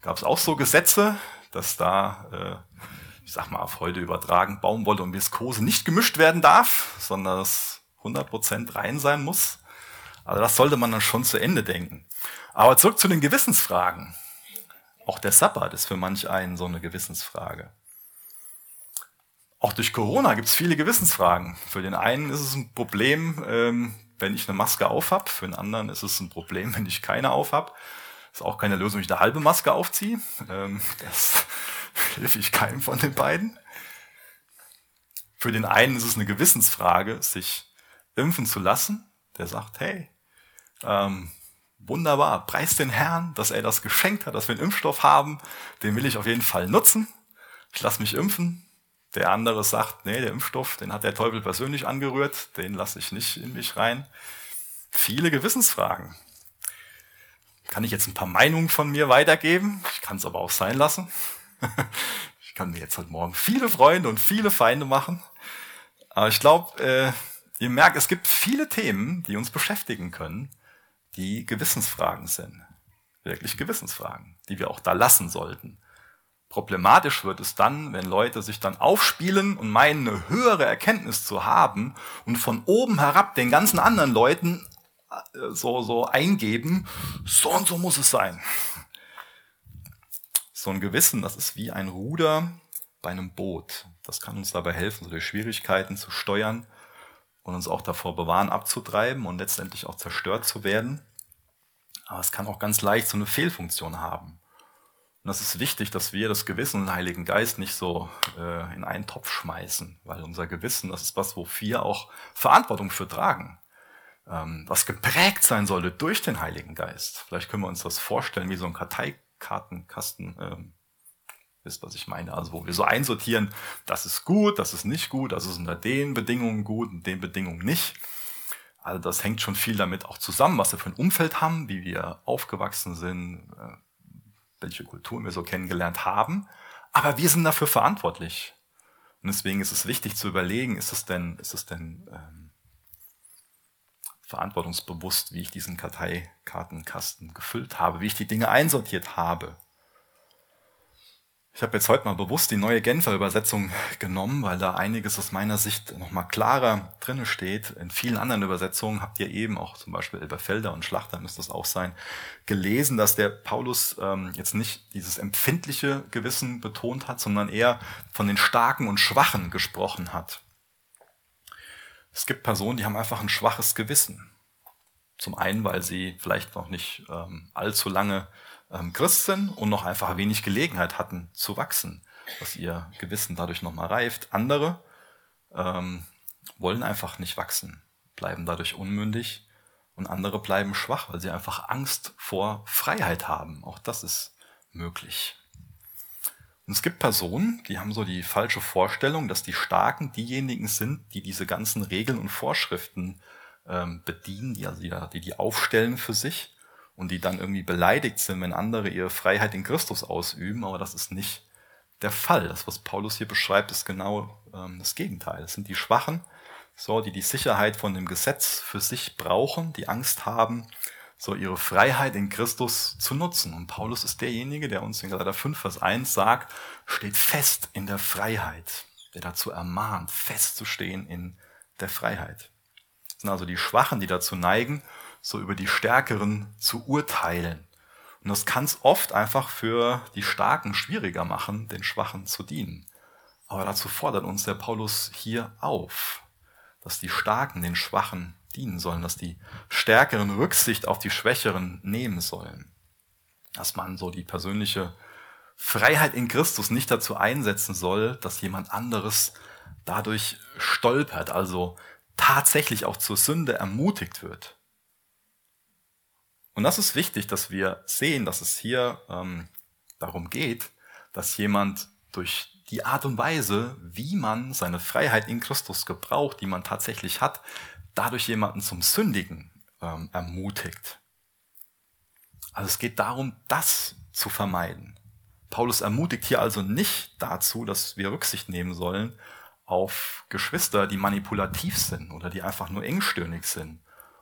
Gab es auch so Gesetze, dass da, äh, ich sag mal auf heute übertragen, Baumwolle und Viskose nicht gemischt werden darf, sondern es 100% rein sein muss. Also das sollte man dann schon zu Ende denken. Aber zurück zu den Gewissensfragen. Auch der Sabbat ist für manch einen so eine Gewissensfrage. Auch durch Corona gibt es viele Gewissensfragen. Für den einen ist es ein Problem, ähm, wenn ich eine Maske aufhab. Für den anderen ist es ein Problem, wenn ich keine aufhab. Ist auch keine Lösung, wenn ich eine halbe Maske aufziehe. Ähm, das hilfe ich keinem von den beiden. Für den einen ist es eine Gewissensfrage, sich impfen zu lassen. Der sagt, hey, ähm, wunderbar, preis den Herrn, dass er das geschenkt hat, dass wir einen Impfstoff haben. Den will ich auf jeden Fall nutzen. Ich lasse mich impfen. Der andere sagt, nee, der Impfstoff, den hat der Teufel persönlich angerührt, den lasse ich nicht in mich rein. Viele Gewissensfragen. Kann ich jetzt ein paar Meinungen von mir weitergeben? Ich kann es aber auch sein lassen. Ich kann mir jetzt heute Morgen viele Freunde und viele Feinde machen. Aber ich glaube, äh, ihr merkt, es gibt viele Themen, die uns beschäftigen können, die Gewissensfragen sind. Wirklich Gewissensfragen, die wir auch da lassen sollten. Problematisch wird es dann, wenn Leute sich dann aufspielen und meinen, eine höhere Erkenntnis zu haben und von oben herab den ganzen anderen Leuten äh, so, so eingeben, so und so muss es sein. So ein Gewissen, das ist wie ein Ruder bei einem Boot. Das kann uns dabei helfen, so durch Schwierigkeiten zu steuern und uns auch davor bewahren, abzutreiben und letztendlich auch zerstört zu werden. Aber es kann auch ganz leicht so eine Fehlfunktion haben. Und das ist wichtig, dass wir das Gewissen und den Heiligen Geist nicht so äh, in einen Topf schmeißen, weil unser Gewissen, das ist was, wo wir auch Verantwortung für tragen, ähm, was geprägt sein sollte durch den Heiligen Geist. Vielleicht können wir uns das vorstellen wie so ein Karteikartenkasten. Ähm, wisst, was ich meine? Also wo wir so einsortieren, das ist gut, das ist nicht gut, das ist unter den Bedingungen gut und den Bedingungen nicht. Also das hängt schon viel damit auch zusammen, was wir für ein Umfeld haben, wie wir aufgewachsen sind, äh, welche Kulturen wir so kennengelernt haben. Aber wir sind dafür verantwortlich. Und deswegen ist es wichtig zu überlegen, ist es denn, ist es denn ähm, verantwortungsbewusst, wie ich diesen Karteikartenkasten gefüllt habe, wie ich die Dinge einsortiert habe. Ich habe jetzt heute mal bewusst die neue Genfer Übersetzung genommen, weil da einiges aus meiner Sicht nochmal klarer drinne steht. In vielen anderen Übersetzungen habt ihr eben auch zum Beispiel Elberfelder und Schlachter müsste das auch sein, gelesen, dass der Paulus ähm, jetzt nicht dieses empfindliche Gewissen betont hat, sondern eher von den Starken und Schwachen gesprochen hat. Es gibt Personen, die haben einfach ein schwaches Gewissen. Zum einen, weil sie vielleicht noch nicht ähm, allzu lange ähm, Christ sind und noch einfach wenig Gelegenheit hatten zu wachsen, dass ihr Gewissen dadurch nochmal reift. Andere ähm, wollen einfach nicht wachsen, bleiben dadurch unmündig und andere bleiben schwach, weil sie einfach Angst vor Freiheit haben. Auch das ist möglich. Und es gibt Personen, die haben so die falsche Vorstellung, dass die Starken diejenigen sind, die diese ganzen Regeln und Vorschriften ähm, bedienen, die, also die, die die aufstellen für sich und die dann irgendwie beleidigt sind, wenn andere ihre Freiheit in Christus ausüben, aber das ist nicht der Fall. Das, was Paulus hier beschreibt, ist genau ähm, das Gegenteil. Es sind die Schwachen, so, die die Sicherheit von dem Gesetz für sich brauchen, die Angst haben, so ihre Freiheit in Christus zu nutzen. Und Paulus ist derjenige, der uns in Galater 5, Vers 1 sagt, steht fest in der Freiheit, der dazu ermahnt, festzustehen in der Freiheit. Das sind also die Schwachen, die dazu neigen, so über die Stärkeren zu urteilen. Und das kann es oft einfach für die Starken schwieriger machen, den Schwachen zu dienen. Aber dazu fordert uns der Paulus hier auf, dass die Starken den Schwachen dienen sollen, dass die Stärkeren Rücksicht auf die Schwächeren nehmen sollen. Dass man so die persönliche Freiheit in Christus nicht dazu einsetzen soll, dass jemand anderes dadurch stolpert, also tatsächlich auch zur Sünde ermutigt wird. Und das ist wichtig, dass wir sehen, dass es hier ähm, darum geht, dass jemand durch die Art und Weise, wie man seine Freiheit in Christus gebraucht, die man tatsächlich hat, dadurch jemanden zum Sündigen ähm, ermutigt. Also es geht darum, das zu vermeiden. Paulus ermutigt hier also nicht dazu, dass wir Rücksicht nehmen sollen auf Geschwister, die manipulativ sind oder die einfach nur engstirnig sind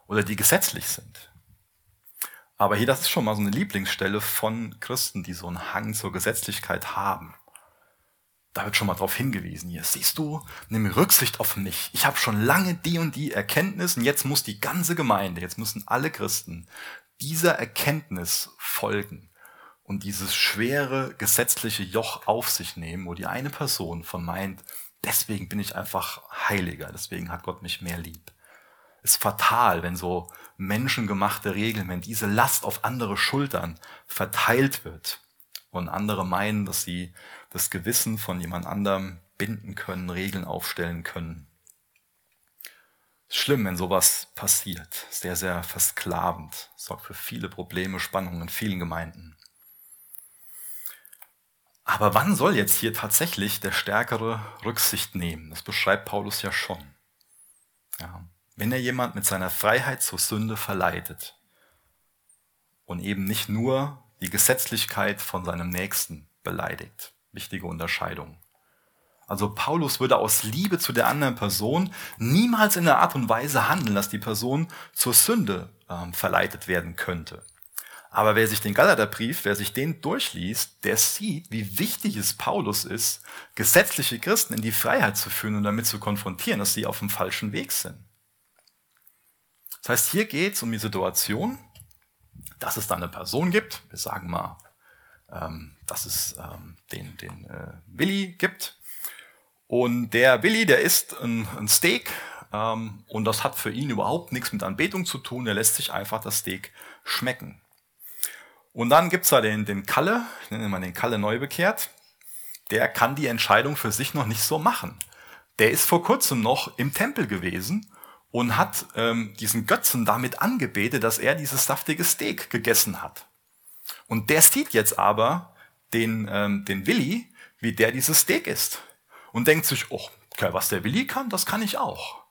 oder die gesetzlich sind. Aber hier, das ist schon mal so eine Lieblingsstelle von Christen, die so einen Hang zur Gesetzlichkeit haben. Da wird schon mal darauf hingewiesen. Hier siehst du, nimm Rücksicht auf mich. Ich habe schon lange die und die Erkenntnis und jetzt muss die ganze Gemeinde, jetzt müssen alle Christen dieser Erkenntnis folgen und dieses schwere gesetzliche Joch auf sich nehmen, wo die eine Person vermeint, deswegen bin ich einfach heiliger, deswegen hat Gott mich mehr lieb. Ist fatal, wenn so menschengemachte Regeln, wenn diese Last auf andere Schultern verteilt wird und andere meinen, dass sie das Gewissen von jemand anderem binden können, Regeln aufstellen können. Schlimm, wenn sowas passiert. Sehr, sehr versklavend. Sorgt für viele Probleme, Spannungen in vielen Gemeinden. Aber wann soll jetzt hier tatsächlich der Stärkere Rücksicht nehmen? Das beschreibt Paulus ja schon. Ja. Wenn er jemand mit seiner Freiheit zur Sünde verleitet und eben nicht nur die Gesetzlichkeit von seinem Nächsten beleidigt. Wichtige Unterscheidung. Also Paulus würde aus Liebe zu der anderen Person niemals in der Art und Weise handeln, dass die Person zur Sünde äh, verleitet werden könnte. Aber wer sich den Galaterbrief, wer sich den durchliest, der sieht, wie wichtig es Paulus ist, gesetzliche Christen in die Freiheit zu führen und damit zu konfrontieren, dass sie auf dem falschen Weg sind. Das heißt, hier geht es um die Situation, dass es da eine Person gibt, wir sagen mal, ähm, dass es ähm, den, den äh, Willi gibt. Und der Willi, der isst ein, ein Steak ähm, und das hat für ihn überhaupt nichts mit Anbetung zu tun. Er lässt sich einfach das Steak schmecken. Und dann gibt's da den, den Kalle, ich nenne mal den Kalle Neubekehrt, der kann die Entscheidung für sich noch nicht so machen. Der ist vor kurzem noch im Tempel gewesen und hat ähm, diesen Götzen damit angebetet, dass er dieses saftige Steak gegessen hat. Und der sieht jetzt aber den, ähm, den Willi, wie der dieses Steak isst. Und denkt sich, oh, okay, was der Willi kann, das kann ich auch.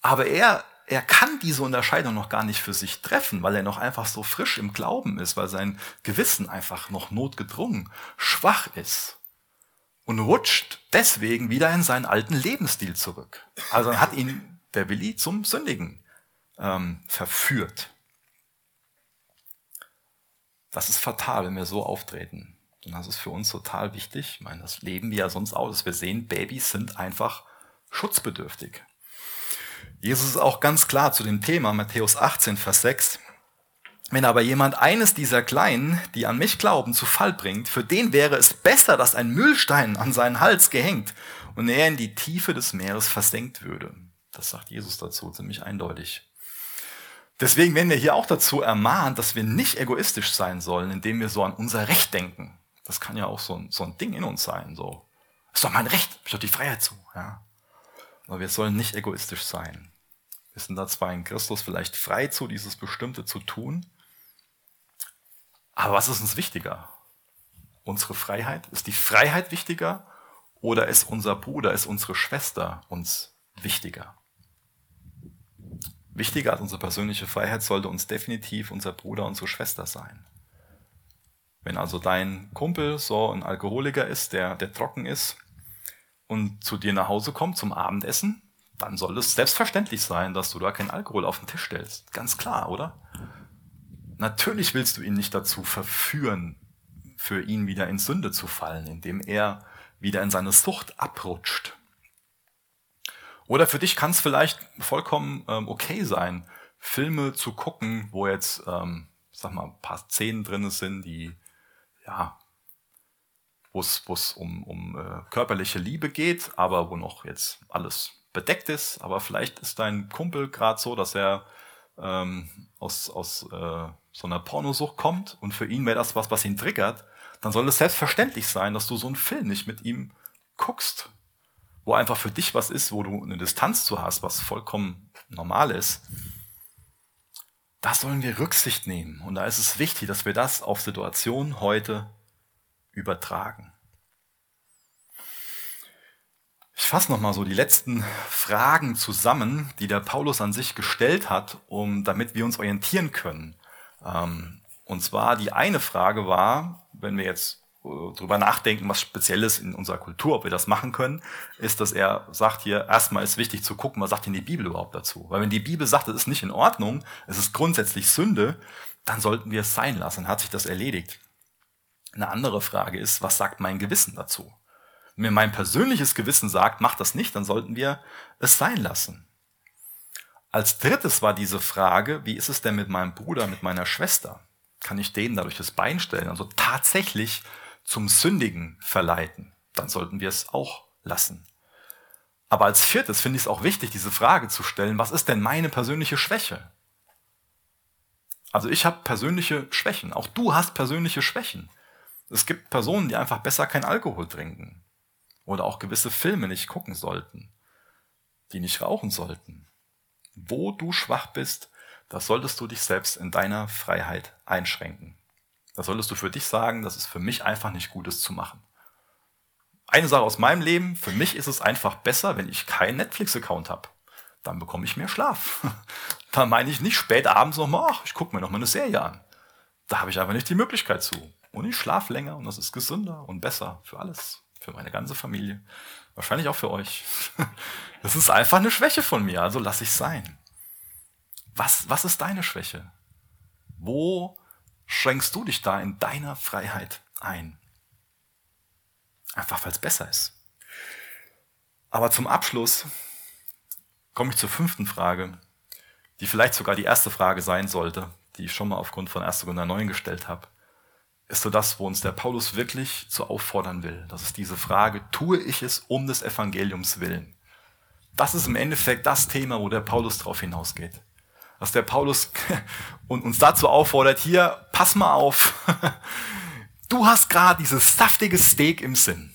Aber er, er kann diese Unterscheidung noch gar nicht für sich treffen, weil er noch einfach so frisch im Glauben ist, weil sein Gewissen einfach noch notgedrungen, schwach ist. Und rutscht deswegen wieder in seinen alten Lebensstil zurück. Also hat ihn der Willi zum Sündigen ähm, verführt. Das ist fatal, wenn wir so auftreten. Und das ist für uns total wichtig. Ich meine, das leben wir ja sonst auch, dass wir sehen, Babys sind einfach schutzbedürftig. Jesus ist auch ganz klar zu dem Thema, Matthäus 18, Vers 6. Wenn aber jemand eines dieser Kleinen, die an mich glauben, zu Fall bringt, für den wäre es besser, dass ein Mühlstein an seinen Hals gehängt und er in die Tiefe des Meeres versenkt würde. Das sagt Jesus dazu ziemlich eindeutig. Deswegen werden wir hier auch dazu ermahnt, dass wir nicht egoistisch sein sollen, indem wir so an unser Recht denken. Das kann ja auch so ein, so ein Ding in uns sein. So, ist doch mein Recht, ich habe die Freiheit zu. Ja. Aber wir sollen nicht egoistisch sein. Wir sind da zwar in Christus vielleicht frei zu, dieses Bestimmte zu tun, aber was ist uns wichtiger? Unsere Freiheit? Ist die Freiheit wichtiger oder ist unser Bruder, ist unsere Schwester uns wichtiger? Wichtiger als unsere persönliche Freiheit sollte uns definitiv unser Bruder, unsere Schwester sein. Wenn also dein Kumpel so ein Alkoholiker ist, der, der trocken ist und zu dir nach Hause kommt zum Abendessen, dann soll es selbstverständlich sein, dass du da keinen Alkohol auf den Tisch stellst. Ganz klar, oder? Natürlich willst du ihn nicht dazu verführen, für ihn wieder in Sünde zu fallen, indem er wieder in seine Sucht abrutscht. Oder für dich kann es vielleicht vollkommen ähm, okay sein, Filme zu gucken, wo jetzt, ähm, sag mal, ein paar Szenen drin sind, die, ja, wo es um, um äh, körperliche Liebe geht, aber wo noch jetzt alles bedeckt ist. Aber vielleicht ist dein Kumpel gerade so, dass er ähm, aus, aus äh, so einer Pornosucht kommt und für ihn wäre das was, was ihn triggert, dann soll es selbstverständlich sein, dass du so einen Film nicht mit ihm guckst, wo einfach für dich was ist, wo du eine Distanz zu hast, was vollkommen normal ist, da sollen wir Rücksicht nehmen. Und da ist es wichtig, dass wir das auf Situationen heute übertragen. Ich fasse nochmal so die letzten Fragen zusammen, die der Paulus an sich gestellt hat, um, damit wir uns orientieren können. Ähm, und zwar die eine Frage war, wenn wir jetzt drüber nachdenken, was Spezielles in unserer Kultur, ob wir das machen können, ist, dass er sagt hier, erstmal ist wichtig zu gucken, was sagt denn die Bibel überhaupt dazu? Weil wenn die Bibel sagt, es ist nicht in Ordnung, es ist grundsätzlich Sünde, dann sollten wir es sein lassen, hat sich das erledigt. Eine andere Frage ist, was sagt mein Gewissen dazu? Wenn mir mein persönliches Gewissen sagt, mach das nicht, dann sollten wir es sein lassen. Als drittes war diese Frage, wie ist es denn mit meinem Bruder, mit meiner Schwester? Kann ich denen dadurch das Bein stellen? Also tatsächlich zum Sündigen verleiten? Dann sollten wir es auch lassen. Aber als viertes finde ich es auch wichtig, diese Frage zu stellen, was ist denn meine persönliche Schwäche? Also ich habe persönliche Schwächen. Auch du hast persönliche Schwächen. Es gibt Personen, die einfach besser kein Alkohol trinken. Oder auch gewisse Filme nicht gucken sollten. Die nicht rauchen sollten. Wo du schwach bist, das solltest du dich selbst in deiner Freiheit einschränken. Da solltest du für dich sagen, das ist für mich einfach nicht Gutes zu machen. Eine Sache aus meinem Leben, für mich ist es einfach besser, wenn ich keinen Netflix-Account habe. Dann bekomme ich mehr Schlaf. Da meine ich nicht spät abends nochmal, ach, ich gucke mir noch mal eine Serie an. Da habe ich einfach nicht die Möglichkeit zu. Und ich schlafe länger und das ist gesünder und besser für alles, für meine ganze Familie. Wahrscheinlich auch für euch. Das ist einfach eine Schwäche von mir, also lass ich sein. Was, was ist deine Schwäche? Wo schränkst du dich da in deiner Freiheit ein? Einfach weil es besser ist. Aber zum Abschluss komme ich zur fünften Frage, die vielleicht sogar die erste Frage sein sollte, die ich schon mal aufgrund von 1. Korinther 9 gestellt habe. Ist so das, wo uns der Paulus wirklich zu auffordern will. Das ist diese Frage, tue ich es um des Evangeliums willen? Das ist im Endeffekt das Thema, wo der Paulus drauf hinausgeht dass der Paulus uns dazu auffordert, hier, pass mal auf, du hast gerade dieses saftige Steak im Sinn.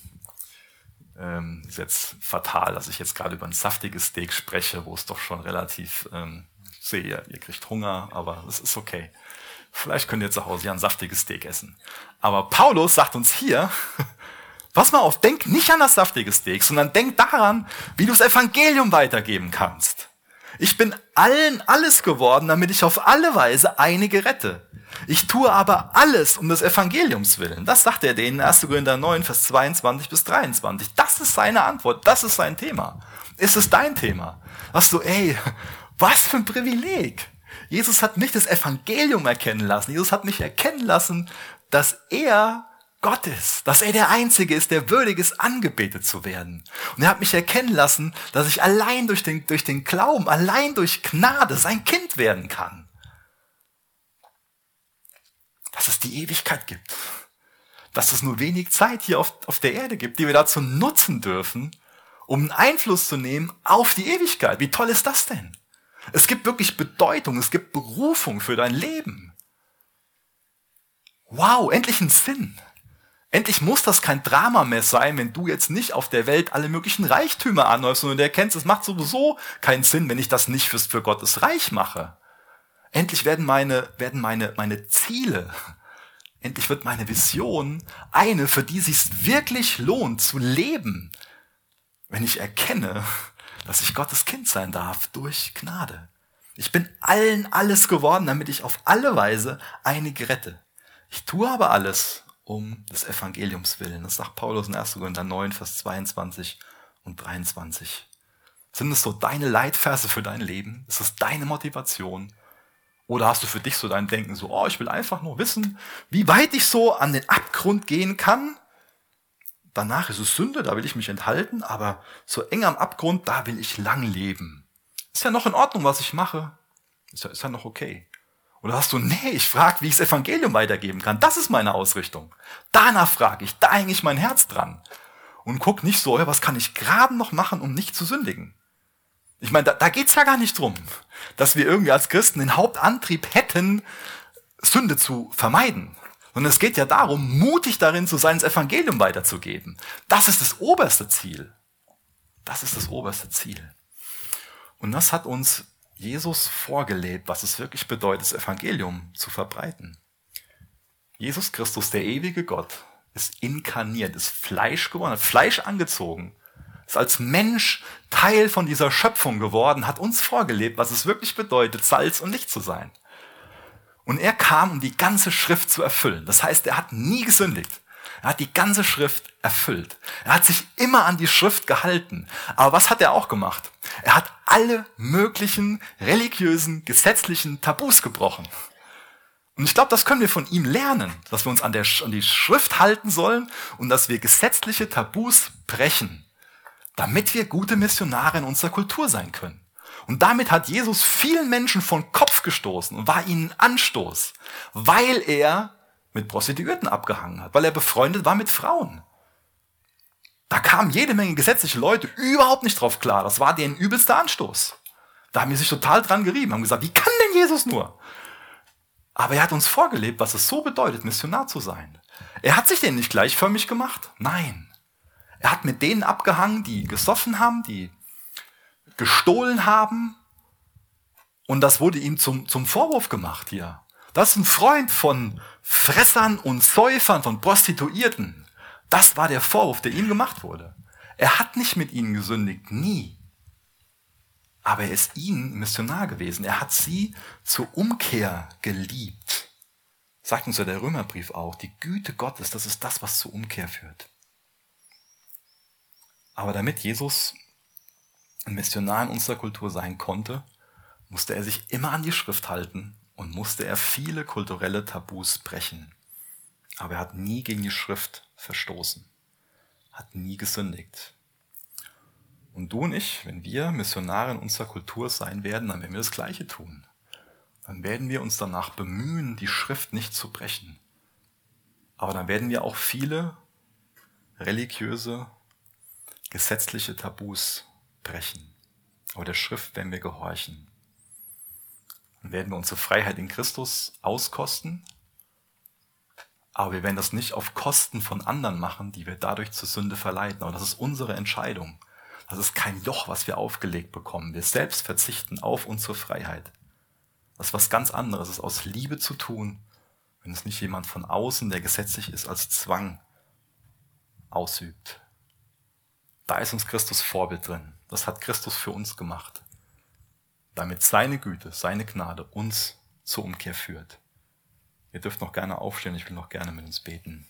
Ähm, ist jetzt fatal, dass ich jetzt gerade über ein saftiges Steak spreche, wo es doch schon relativ, ähm, sehe, ihr kriegt Hunger, aber es ist okay. Vielleicht könnt ihr zu Hause ja ein saftiges Steak essen. Aber Paulus sagt uns hier, pass mal auf, denk nicht an das saftige Steak, sondern denk daran, wie du das Evangelium weitergeben kannst. Ich bin allen alles geworden, damit ich auf alle Weise einige rette. Ich tue aber alles um des Evangeliums willen. Das sagt er denen in 1. Korinther 9, Vers 22 bis 23. Das ist seine Antwort. Das ist sein Thema. Ist es dein Thema? Hast du, ey, was für ein Privileg. Jesus hat nicht das Evangelium erkennen lassen. Jesus hat mich erkennen lassen, dass er Gott ist, dass er der Einzige ist, der würdig ist, angebetet zu werden. Und er hat mich erkennen lassen, dass ich allein durch den, durch den Glauben, allein durch Gnade sein Kind werden kann. Dass es die Ewigkeit gibt. Dass es nur wenig Zeit hier auf, auf der Erde gibt, die wir dazu nutzen dürfen, um einen Einfluss zu nehmen auf die Ewigkeit. Wie toll ist das denn? Es gibt wirklich Bedeutung, es gibt Berufung für dein Leben. Wow, endlich einen Sinn. Endlich muss das kein Drama mehr sein, wenn du jetzt nicht auf der Welt alle möglichen Reichtümer anhäufst und erkennst, es macht sowieso keinen Sinn, wenn ich das nicht fürs, für Gottes Reich mache. Endlich werden meine, werden meine, meine Ziele, endlich wird meine Vision eine, für die es sich wirklich lohnt zu leben, wenn ich erkenne, dass ich Gottes Kind sein darf durch Gnade. Ich bin allen alles geworden, damit ich auf alle Weise einige rette. Ich tue aber alles, um des Evangeliums willen. Das sagt Paulus in 1. Korinther 9, Vers 22 und 23. Sind es so deine Leitverse für dein Leben? Ist es deine Motivation? Oder hast du für dich so dein Denken so, oh, ich will einfach nur wissen, wie weit ich so an den Abgrund gehen kann? Danach ist es Sünde, da will ich mich enthalten, aber so eng am Abgrund, da will ich lang leben. Ist ja noch in Ordnung, was ich mache. Ist ja, ist ja noch okay. Oder hast du, nee, ich frage, wie ich das Evangelium weitergeben kann. Das ist meine Ausrichtung. Danach frage ich, da hänge ich mein Herz dran. Und guck nicht so, was kann ich gerade noch machen, um nicht zu sündigen. Ich meine, da, da geht's ja gar nicht drum, dass wir irgendwie als Christen den Hauptantrieb hätten, Sünde zu vermeiden. Sondern es geht ja darum, mutig darin zu sein, das Evangelium weiterzugeben. Das ist das oberste Ziel. Das ist das oberste Ziel. Und das hat uns Jesus vorgelebt, was es wirklich bedeutet, das Evangelium zu verbreiten. Jesus Christus, der ewige Gott, ist inkarniert, ist Fleisch geworden, Fleisch angezogen, ist als Mensch Teil von dieser Schöpfung geworden, hat uns vorgelebt, was es wirklich bedeutet, Salz und Licht zu sein. Und er kam, um die ganze Schrift zu erfüllen. Das heißt, er hat nie gesündigt. Er hat die ganze Schrift erfüllt. Er hat sich immer an die Schrift gehalten. Aber was hat er auch gemacht? Er hat alle möglichen religiösen, gesetzlichen Tabus gebrochen. Und ich glaube, das können wir von ihm lernen, dass wir uns an, der, an die Schrift halten sollen und dass wir gesetzliche Tabus brechen, damit wir gute Missionare in unserer Kultur sein können. Und damit hat Jesus vielen Menschen von Kopf gestoßen und war ihnen Anstoß, weil er mit Prostituierten abgehangen hat, weil er befreundet war mit Frauen. Da kamen jede Menge gesetzliche Leute überhaupt nicht drauf klar. Das war deren übelster Anstoß. Da haben die sich total dran gerieben, haben gesagt, wie kann denn Jesus nur? Aber er hat uns vorgelebt, was es so bedeutet, Missionar zu sein. Er hat sich denen nicht gleichförmig gemacht. Nein. Er hat mit denen abgehangen, die gesoffen haben, die gestohlen haben. Und das wurde ihm zum, zum Vorwurf gemacht hier. Das ist ein Freund von Fressern und Säufern, von Prostituierten. Das war der Vorwurf, der ihm gemacht wurde. Er hat nicht mit ihnen gesündigt, nie. Aber er ist ihnen Missionar gewesen. Er hat sie zur Umkehr geliebt. Sagt uns ja der Römerbrief auch. Die Güte Gottes, das ist das, was zur Umkehr führt. Aber damit Jesus ein Missionar in unserer Kultur sein konnte, musste er sich immer an die Schrift halten und musste er viele kulturelle Tabus brechen. Aber er hat nie gegen die Schrift verstoßen, hat nie gesündigt. Und du und ich, wenn wir Missionare in unserer Kultur sein werden, dann werden wir das Gleiche tun. Dann werden wir uns danach bemühen, die Schrift nicht zu brechen. Aber dann werden wir auch viele religiöse, gesetzliche Tabus brechen. Aber der Schrift werden wir gehorchen. Werden wir unsere Freiheit in Christus auskosten. Aber wir werden das nicht auf Kosten von anderen machen, die wir dadurch zur Sünde verleiten. Aber das ist unsere Entscheidung. Das ist kein Joch, was wir aufgelegt bekommen. Wir selbst verzichten auf unsere Freiheit. Das ist was ganz anderes. Es ist aus Liebe zu tun, wenn es nicht jemand von außen, der gesetzlich ist, als Zwang ausübt. Da ist uns Christus Vorbild drin. Das hat Christus für uns gemacht damit seine Güte, seine Gnade uns zur Umkehr führt. Ihr dürft noch gerne aufstehen, ich will noch gerne mit uns beten.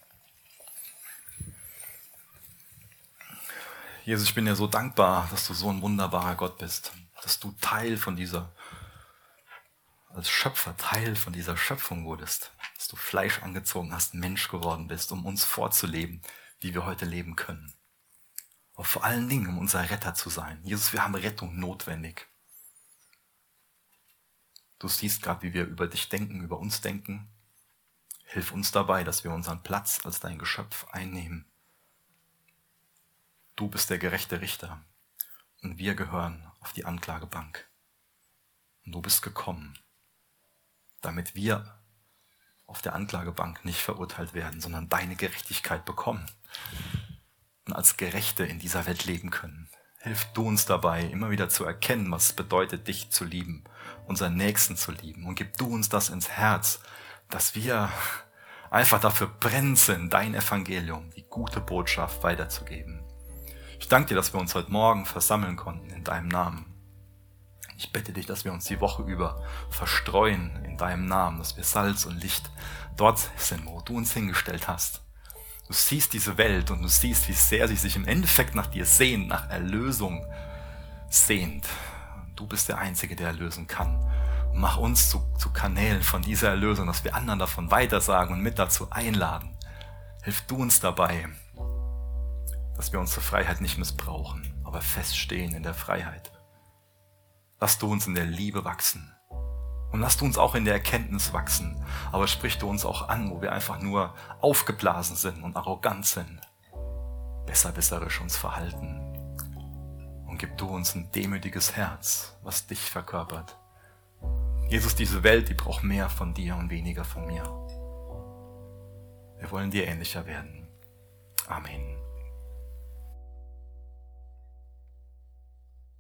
Jesus, ich bin dir so dankbar, dass du so ein wunderbarer Gott bist, dass du Teil von dieser, als Schöpfer Teil von dieser Schöpfung wurdest, dass du Fleisch angezogen hast, Mensch geworden bist, um uns vorzuleben, wie wir heute leben können. Aber vor allen Dingen, um unser Retter zu sein. Jesus, wir haben Rettung notwendig. Du siehst gerade, wie wir über dich denken, über uns denken. Hilf uns dabei, dass wir unseren Platz als dein Geschöpf einnehmen. Du bist der gerechte Richter und wir gehören auf die Anklagebank. Und du bist gekommen, damit wir auf der Anklagebank nicht verurteilt werden, sondern deine Gerechtigkeit bekommen und als Gerechte in dieser Welt leben können. Hilf du uns dabei, immer wieder zu erkennen, was es bedeutet, dich zu lieben, unseren Nächsten zu lieben. Und gib du uns das ins Herz, dass wir einfach dafür brennen sind, dein Evangelium, die gute Botschaft weiterzugeben. Ich danke dir, dass wir uns heute Morgen versammeln konnten in deinem Namen. Ich bitte dich, dass wir uns die Woche über verstreuen in deinem Namen, dass wir Salz und Licht dort sind, wo du uns hingestellt hast. Du siehst diese Welt und du siehst, wie sehr sie sich im Endeffekt nach dir sehnt, nach Erlösung sehnt. Du bist der Einzige, der erlösen kann. Und mach uns zu, zu Kanälen von dieser Erlösung, dass wir anderen davon weitersagen und mit dazu einladen. Hilf du uns dabei, dass wir unsere Freiheit nicht missbrauchen, aber feststehen in der Freiheit. Lass du uns in der Liebe wachsen und lass du uns auch in der Erkenntnis wachsen. Aber sprich du uns auch an, wo wir einfach nur aufgeblasen sind und arrogant sind. Besserwisserisch uns verhalten. Und gib du uns ein demütiges Herz, was dich verkörpert. Jesus, diese Welt, die braucht mehr von dir und weniger von mir. Wir wollen dir ähnlicher werden. Amen.